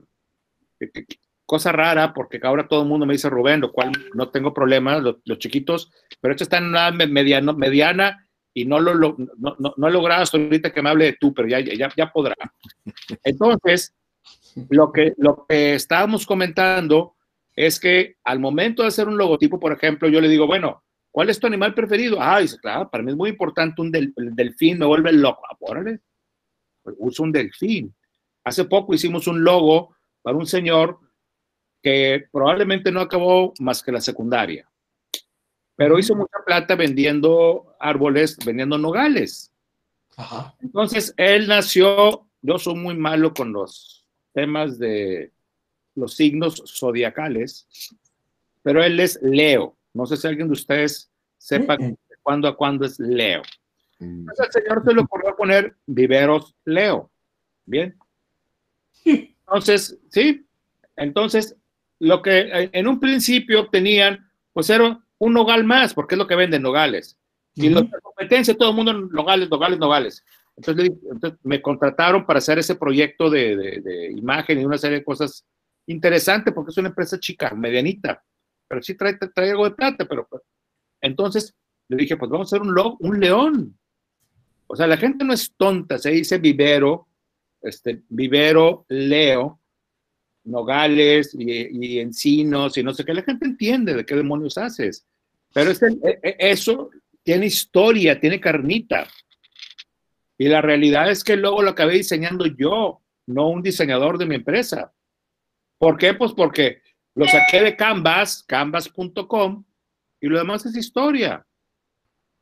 cosa rara, porque ahora todo el mundo me dice Rubén, lo cual no tengo problema, los, chiquitos, pero esto está en una mediano, mediana y no lo, no, no, no, he logrado hasta ahorita que me hable de tú, pero ya, ya, ya podrá. Entonces, lo que, lo que estábamos comentando es que al momento de hacer un logotipo, por ejemplo, yo le digo, bueno, ¿Cuál es tu animal preferido? Ah, dice, claro, para mí es muy importante un del, el delfín, me vuelve loco. Ah, órale, uso un delfín. Hace poco hicimos un logo para un señor que probablemente no acabó más que la secundaria, pero hizo mucha plata vendiendo árboles, vendiendo nogales. Ajá. Entonces, él nació, yo soy muy malo con los temas de los signos zodiacales, pero él es Leo. No sé si alguien de ustedes sepa cuándo a cuándo es Leo. Mm. Entonces el Señor se le ocurrió poner viveros Leo. Bien. [LAUGHS] Entonces, sí. Entonces, lo que eh, en un principio tenían, pues era un nogal más, porque es lo que venden nogales. Y la competencia, todo el mundo nogales, nogales, nogales. Entonces, me contrataron para hacer ese proyecto de, de, de, imagen y una serie de cosas interesantes, porque es una empresa chica, medianita pero sí trae, trae algo de plata, pero pues, entonces le dije, pues vamos a hacer un, un león. O sea, la gente no es tonta, se dice vivero, este, vivero, leo, nogales y, encinos y no sé qué, la gente entiende de qué demonios haces. Pero e, e, eso tiene historia, tiene carnita. Y la realidad es que luego lo acabé diseñando yo. no un diseñador de mi empresa. ¿Por qué? Pues porque lo saqué de Canvas, canvas.com, y lo demás es historia.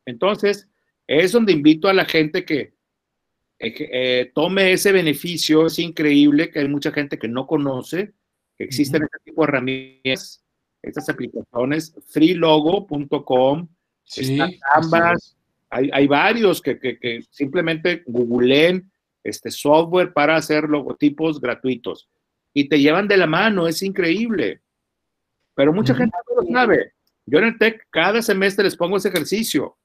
Entonces, es donde invito a la gente que, eh, tome ese beneficio. Es increíble que hay mucha gente que no conoce que existen este tipo de herramientas, estas aplicaciones, freelogo.com, Sí, Canvas, hay, hay, varios que, que, que, simplemente googleen este software para hacer logotipos gratuitos y te llevan de la mano, es increíble. Pero mucha gente no lo sabe. Yo en el TEC cada semestre les pongo ese ejercicio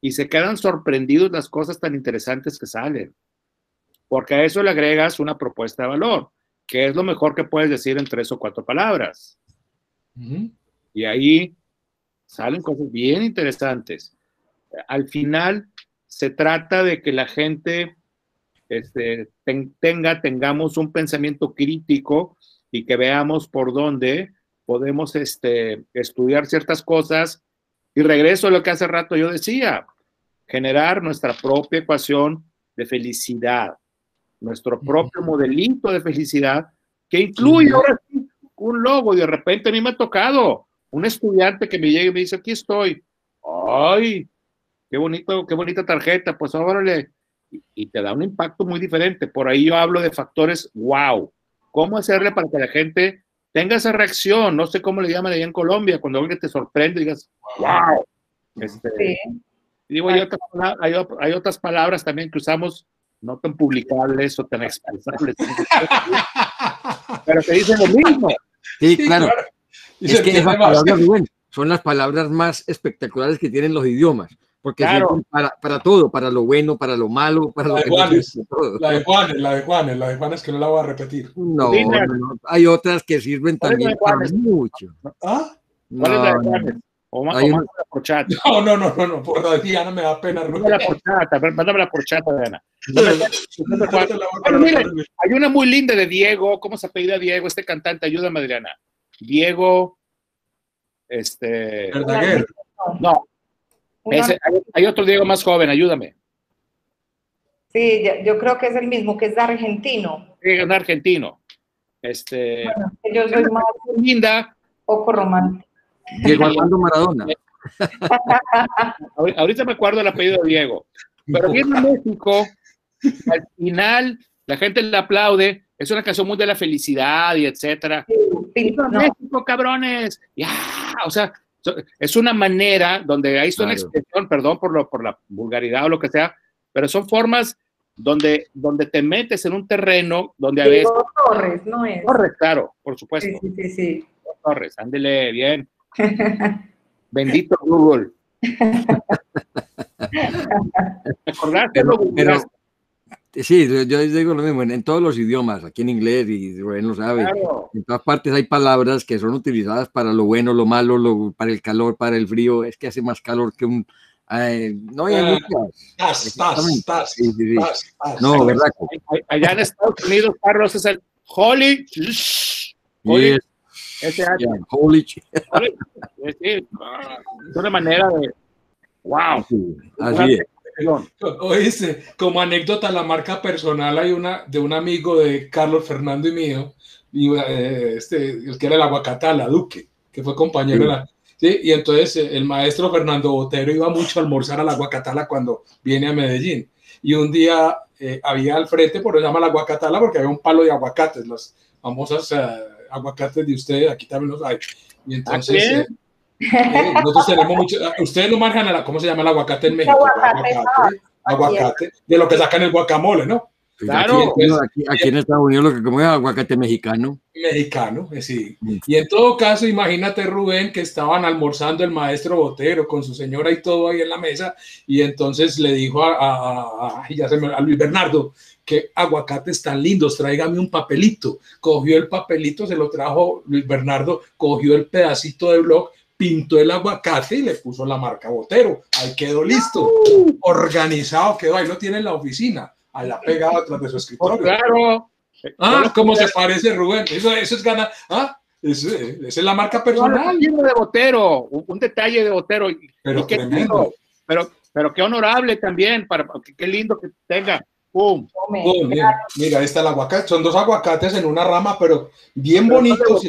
y se quedan sorprendidos las cosas tan interesantes que salen. Porque a eso le agregas una propuesta de valor, que es lo mejor que puedes decir en tres o cuatro palabras. Uh -huh. Y ahí salen cosas bien interesantes. Al final se trata de que la gente este, ten, tenga, tengamos un pensamiento crítico y que veamos por dónde podemos este, estudiar ciertas cosas. Y regreso a lo que hace rato yo decía, generar nuestra propia ecuación de felicidad, nuestro propio modelito de felicidad, que incluye ahora un logo. Y de repente a mí me ha tocado un estudiante que me llega y me dice, aquí estoy. ¡Ay! Qué bonito, qué bonita tarjeta. Pues órale. Y te da un impacto muy diferente. Por ahí yo hablo de factores wow. ¿Cómo hacerle para que la gente tenga esa reacción? No sé cómo le llaman allá en Colombia, cuando alguien te sorprende y digas, wow. Este, sí. Digo, hay otras, hay, hay otras palabras también que usamos no tan publicables o tan expresables. [LAUGHS] pero te dicen lo mismo. Sí, claro. Es que esas palabras, Rubén, son las palabras más espectaculares que tienen los idiomas, porque Claro. para, para todo, para lo bueno, para lo malo, para La lo de que no Juanes, sirve, todo. la de Juanes, la de Juanes, la de Juanes que no la voy a repetir. No, no, no, hay otras que sirven ¿Cuál es la también de para Juanes? mucho. ¿Ah? ¿Cuál es la de No, no, Juanes? O, Hay o una- mándamela por chat. No, no, no, no, no, por la de Diana me da pena. Rubén. Mándamela por chat, a ver, mándamela por chat, Adriana. No te la voy a Bueno, poner, mire, Rubén. hay una muy linda de Diego. ¿Cómo se apellida Diego? Este cantante, ayúdame, Adriana. Diego, este, Verdaguer. no, ese- hay, hay otro Diego más joven, ayúdame. sí, yo creo que es el mismo, que es argentino. Es un argentino. Este, Bueno, yo soy más linda. poco romántico. Diego Armando Maradona. [LAUGHS] Ahor- Ahorita me acuerdo el apellido de Diego. Pero viene a México, al final la gente le aplaude. Es una canción muy de la felicidad y etcétera. Sí, ¡Viva no, México, cabrones! Ya, o sea, es una manera donde ahí son Claro. expresión, perdón por, lo, por la vulgaridad o lo que sea, pero son formas donde, donde te metes en un terreno donde a veces. Diego Torres, ¿no es? Torres, claro, por supuesto. Sí, sí, sí, sí. Torres, ándele bien. [LAUGHS] Bendito Google. [LAUGHS] ¿Te acordaste? Pero- lo googleaste? Sí, yo digo lo mismo, en, en todos los idiomas, aquí en inglés, y Rubén lo sabe. Claro. En todas partes hay palabras que son utilizadas para lo bueno, lo malo, lo, para el calor, para el frío. Es que hace más calor que un... eh, no hay Ah, muchas. Tas, tas, Exactamente. tas, Sí, sí, sí. tas, tas. No, ¿verdad? Allá en Estados Unidos, Carlos, es el Holy. Holy. Yes, yeah, holy Holy. Es decir, es una manera de. ¡Wow! sí, Así es. Oíste, como anécdota, la marca personal hay una de un amigo de Carlos Fernando y mío, y, eh, este, el que era el aguacatala, Duque, que fue compañero Sí. de la. Sí, y entonces eh, el maestro Fernando Botero iba mucho a almorzar a la Aguacatala cuando viene a Medellín. Y un día eh, había al frente, por eso se llama la Aguacatala, porque había un palo de aguacates, las famosas eh, aguacates de ustedes, aquí también los hay. Y entonces, eh, eh, nosotros tenemos mucho, ustedes lo manejan, a la- ¿cómo se llama el aguacate en México? Aguacate, Aguacate, aguacate, de lo que sacan el guacamole, ¿no? Claro. Aquí, aquí- aquí en Estados Unidos lo que comemos es aguacate mexicano. Mexicano, eh, sí. Mm. Y en todo caso, imagínate, Rubén, que estaban almorzando el maestro Botero con su señora y todo ahí en la mesa, y entonces le dijo a, a- a- ya se me- a Luis Bernardo que aguacates tan lindos, tráigame un papelito. Cogió el papelito, se lo trajo Luis Bernardo, cogió el pedacito de blog, pintó el aguacate y le puso la marca Botero. Ahí quedó listo, organizado quedó, ahí lo tiene en la oficina, allá pegado atrás de su escritorio. claro. Ah, ¿cómo se parece, Rubén? Eso, eso es gana. Ah, esa es la marca personal. Personal. de Botero, un, un detalle de Botero. Pero y qué tremendo. lindo, pero, pero qué honorable también, para, qué lindo que tenga. ¡Pum! mira, mira, ahí está el aguacate. Son dos aguacates en una rama, pero bien bonitos.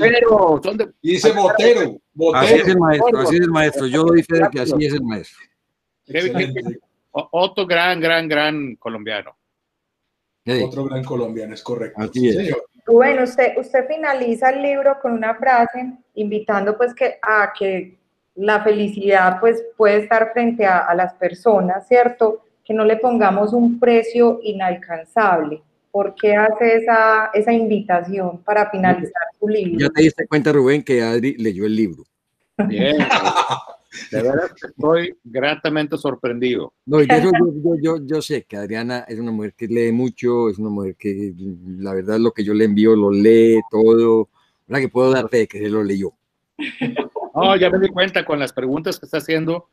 y dice botero, botero. Así es el maestro, así es el maestro. Yo doy fe de que así es el maestro. Otro gran, gran, gran colombiano. Otro gran colombiano, es correcto. Así es. Bueno, usted, usted finaliza el libro con una frase invitando pues que a que la felicidad pues puede estar frente a, a las personas, ¿cierto? Que no le pongamos un precio inalcanzable. ¿Por qué hace esa, esa invitación para finalizar su libro? Ya te diste cuenta, Rubén, que Adri leyó el libro. Bien. [LAUGHS] De verdad estoy gratamente sorprendido. No, yo, yo, yo, yo, sé que Adriana es una mujer que lee mucho, es una mujer que la verdad lo que yo le envío lo lee todo, la que puedo dar fe que se lo leyó. No, ya me di cuenta con las preguntas que está haciendo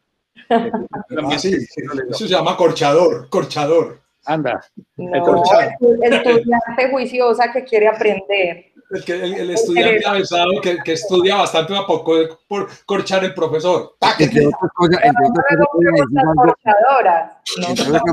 Ah, eso se llama corchador, corchador. Anda. No, estudiante juiciosa que quiere aprender. El, que, el, estudiante avanzado que, que, estudia bastante a poco por corchar el profesor. Entre otras cosas,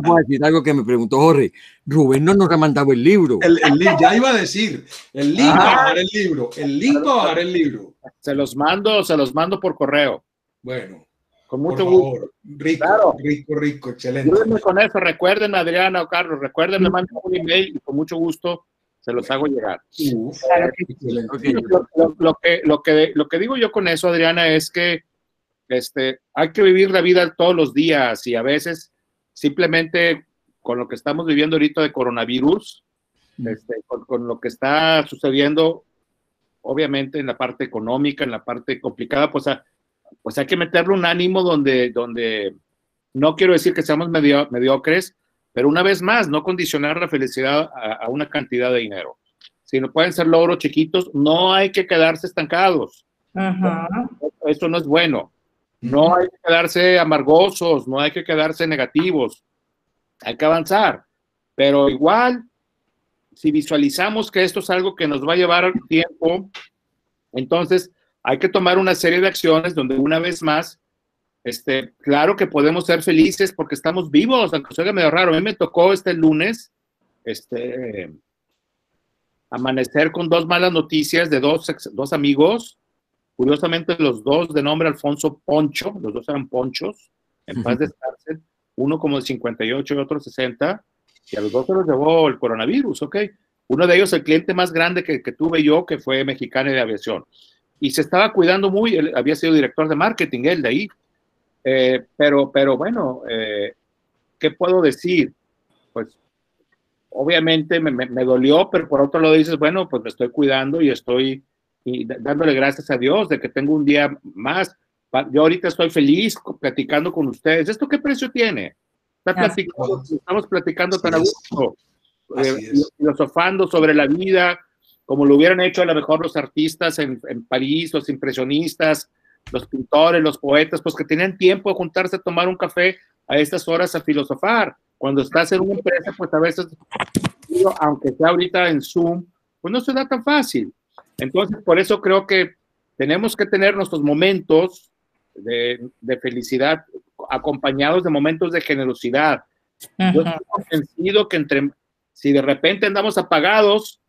puedo decir algo que me preguntó Jorge. Rubén no nos ha mandado el libro. El, el link, ya iba a decir, el link va a bajar el libro, el link va a bajar el libro. Se los mando, se los mando por correo. Bueno. Con mucho gusto. Rico, rico, rico, excelente. con eso, recuerden, Adriana o Carlos, recuerden, me mandan un email y con mucho gusto se los hago llegar. lo, que, lo, que, lo que digo yo con eso, Adriana, es que este, hay que vivir la vida todos los días y a veces simplemente con lo que estamos viviendo ahorita de coronavirus, este, con, con, lo que está sucediendo, obviamente en la parte económica, en la parte complicada, pues a, pues hay que meterle un ánimo donde, donde no quiero decir que seamos medio, mediocres, pero una vez más, no condicionar la felicidad a, una cantidad de dinero. Si no pueden ser logros chiquitos, no hay que quedarse estancados. Eso no es bueno. No hay que quedarse amargosos, no hay que quedarse negativos. Hay que avanzar. Pero igual, si visualizamos que esto es algo que nos va a llevar tiempo, entonces hay que tomar una serie de acciones donde una vez más, este, claro que podemos ser felices porque estamos vivos, aunque sea medio raro. A mí me tocó este lunes, este, amanecer con dos malas noticias de dos, dos amigos, curiosamente los dos de nombre Alfonso Poncho, los dos eran Ponchos, en paz de descansen, uno como de 58 y otro 60, y a los dos se los llevó el coronavirus, ¿ok? Uno de ellos, el cliente más grande que, que tuve yo, que fue Mexicana de Aviación y se estaba cuidando muy, él había sido director de marketing, él de ahí. Eh, pero, pero bueno, eh, ¿qué puedo decir? Pues obviamente me, me, dolió, pero por otro lado dices, bueno, pues me estoy cuidando y estoy y dándole gracias a Dios de que tengo un día más. Yo ahorita estoy feliz platicando con ustedes. ¿Esto qué precio tiene? estamos platicando tan a gusto, eh, filosofando sobre la vida, como lo hubieran hecho a lo mejor los artistas en, en, París, los impresionistas, los pintores, los poetas, pues que tenían tiempo de juntarse a tomar un café a estas horas a filosofar. Cuando estás en una empresa, pues a veces, aunque sea ahorita en Zoom, pues no se da tan fácil. Entonces, por eso creo que tenemos que tener nuestros momentos de, de felicidad acompañados de momentos de generosidad. Yo estoy convencido que entre, si de repente andamos apagados,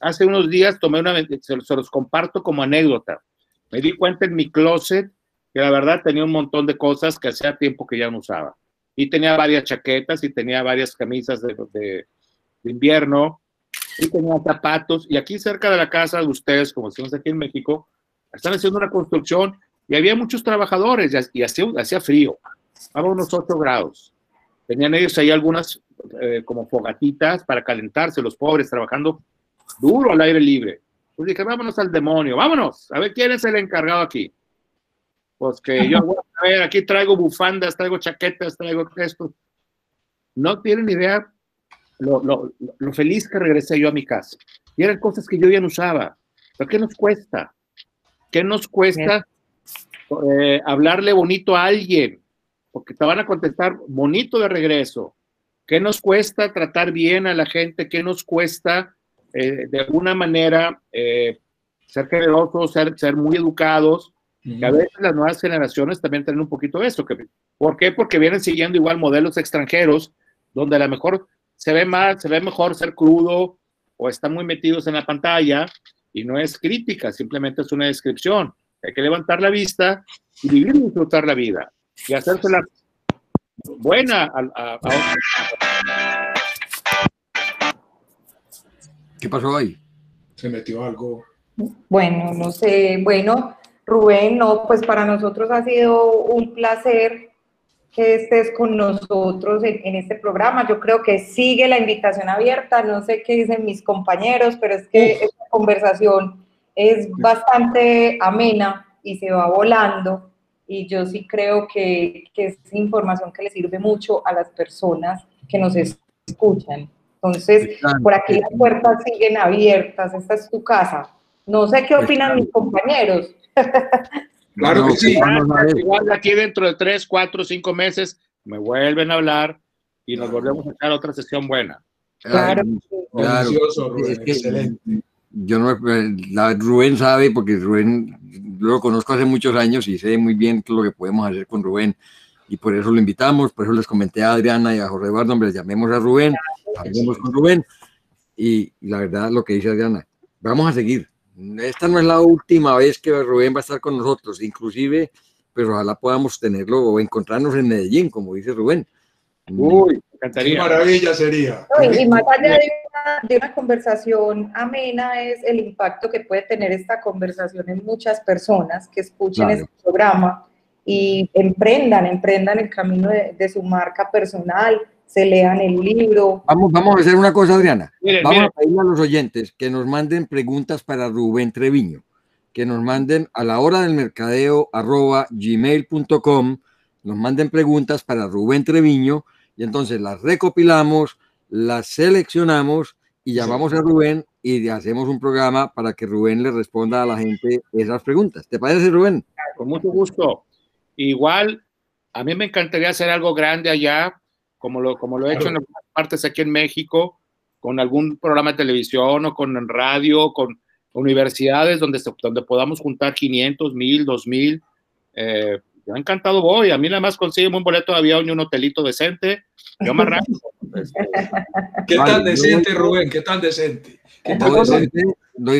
hace unos días tomé una, se, los comparto como anécdota. Me di cuenta en mi closet que la verdad tenía un montón de cosas que hacía tiempo que ya no usaba. Y tenía varias chaquetas y tenía varias camisas de, de, invierno y tenía zapatos. Y aquí cerca de la casa de ustedes, como decimos aquí en México, están haciendo una construcción y había muchos trabajadores y, hacía, hacía frío. Estaba unos 8 grados. Tenían ellos ahí algunas eh, como fogatitas para calentarse, los pobres trabajando duro al aire libre. Pues dije, vámonos al demonio, vámonos, a ver quién es el encargado aquí. Pues que yo, [LAUGHS] a ver, aquí traigo bufandas, traigo chaquetas, traigo esto. No tienen idea lo, lo, lo, feliz que regresé yo a mi casa. Y eran cosas que yo ya no usaba. ¿Pero qué nos cuesta? ¿Qué nos cuesta eh, hablarle bonito a alguien? Porque te van a contestar bonito de regreso. ¿Qué nos cuesta tratar bien a la gente? ¿Qué nos cuesta eh, de alguna manera eh, ser generosos, ser, ser muy educados, que a veces las nuevas generaciones también tienen un poquito eso. Que, ¿Por qué? Porque vienen siguiendo igual modelos extranjeros, donde a lo mejor se ve más, se ve mejor ser crudo o están muy metidos en la pantalla y no es crítica, simplemente es una descripción. Hay que levantar la vista y vivir y disfrutar la vida y hacérsela buena a, a, ¿Qué pasó ahí? Se metió algo. Bueno, no sé, bueno, Rubén, no, pues para nosotros ha sido un placer que estés con nosotros en, este programa. Yo creo que sigue la invitación abierta, no sé qué dicen mis compañeros, pero es que esta conversación es bastante amena y se va volando y yo sí creo que, que es información que le sirve mucho a las personas que nos escuchan. Entonces, por aquí las puertas siguen abiertas, esta es tu casa. No sé qué opinan mis compañeros. [LAUGHS] Claro que sí. Igual aquí dentro de tres, cuatro, cinco meses me vuelven a hablar y nos volvemos a echar otra sesión buena. Claro. claro. excelente. Yo no, la, Rubén sabe, porque Rubén lo conozco hace muchos años y sé muy bien lo que podemos hacer con Rubén. Y por eso lo invitamos, por eso les comenté a Adriana y a Jorge Eduardo, hombre, llamemos a Rubén, hablemos con Rubén. Y la verdad, lo que dice Adriana, vamos a seguir esta no es la última vez que Rubén va a estar con nosotros, inclusive, pero ojalá podamos tenerlo o encontrarnos en Medellín, como dice Rubén. Uy, me encantaría. Qué maravilla sería. y más allá de una, conversación amena es el impacto que puede tener esta conversación en muchas personas que escuchen este programa y emprendan, emprendan el camino de su marca personal, se lean el libro. Vamos, vamos a hacer una cosa, Adriana. vamos a pedirle a los oyentes que nos manden preguntas para Rubén Treviño, que nos manden a la hora del mercadeo arroba gmail.com, nos manden preguntas para Rubén Treviño y entonces las recopilamos, las seleccionamos y llamamos a Rubén y hacemos un programa para que Rubén le responda a la gente esas preguntas. ¿Te parece, Rubén? Con mucho gusto. Igual, a mí me encantaría hacer algo grande allá como lo, como lo he hecho en algunas partes aquí en México, con algún programa de televisión o con radio, con universidades donde, donde podamos juntar 500, 1000, 2000. Eh, yo encantado voy. A mí nada más consigue un boleto de avión y un hotelito decente. Yo me arranco. [LAUGHS] Este. ¿Qué tan decente, Rubén? ¿Qué tan decente? Así Voy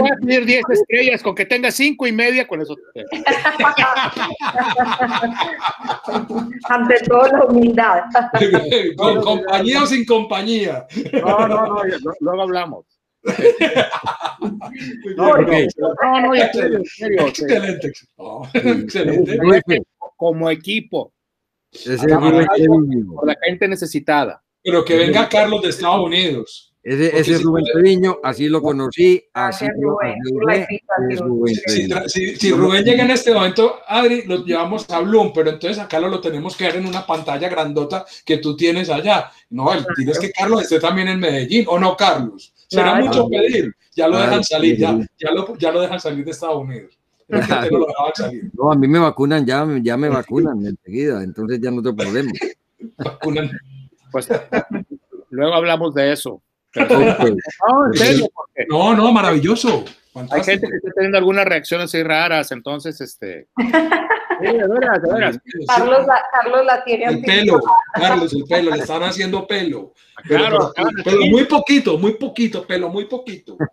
a pedir 10 estrellas, con que tenga 5 y media, con eso. [LAUGHS] Ante todo, la humildad. [LAUGHS] ¿Con compañía o sin compañía? No, no, no, luego hablamos. no, no, no, Excelente. excelente. Como equipo. Por la gente necesitada. Pero que venga Carlos de Estados Unidos. Ese, es Rubén Treviño, así lo conocí, así Si, Rubén llega en este momento, Adri, lo llevamos a Bloom, pero entonces acá lo, tenemos que ver en una pantalla grandota que tú tienes allá. No, tienes que Carlos esté también en Medellín, ¿o no, Carlos? Será mucho pedir. Ya lo dejan salir, ya, ya, lo, ya lo dejan salir de Estados Unidos. No, a mí me vacunan, ya, ya me vacunan enseguida, entonces ya no tengo problema. [LAUGHS] Vacunan. Pues luego hablamos de eso. No, no, maravilloso. Hay gente que está teniendo algunas reacciones así raras, entonces, este. [LAUGHS] de veras, de veras. Carlos, la, Carlos la tiene El pelo, Carlos, el pelo, le están haciendo pelo. Pero, pero, muy poquito, muy poquito, pelo, muy poquito. [LAUGHS]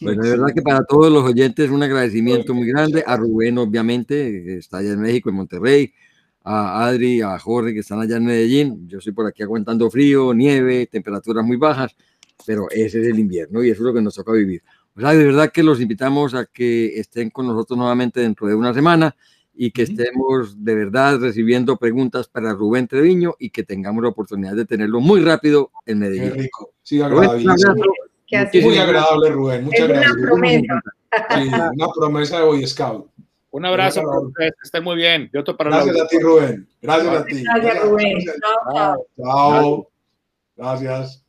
Bueno, de verdad que para todos los oyentes un agradecimiento muy grande. A Rubén, obviamente, que está allá en México, en Monterrey a Adri, a Jorge, que están allá en Medellín. Yo estoy por aquí aguantando frío, nieve, temperaturas muy bajas, pero ese es el invierno y eso es lo que nos toca vivir. O sea, de verdad que los invitamos a que estén con nosotros nuevamente dentro de una semana y que estemos de verdad recibiendo preguntas para Rubén Treviño y que tengamos la oportunidad de tenerlo muy rápido en Medellín. Qué rico. Sí, agradable. Muy agradable, Rubén. Muchas gracias. Una promesa. una promesa de Boy Scout. Un abrazo para ustedes, estén muy bien. Yo para Gracias a ti, Rubén. Gracias a ti. Gracias, Rubén. Chao. Chao. Gracias.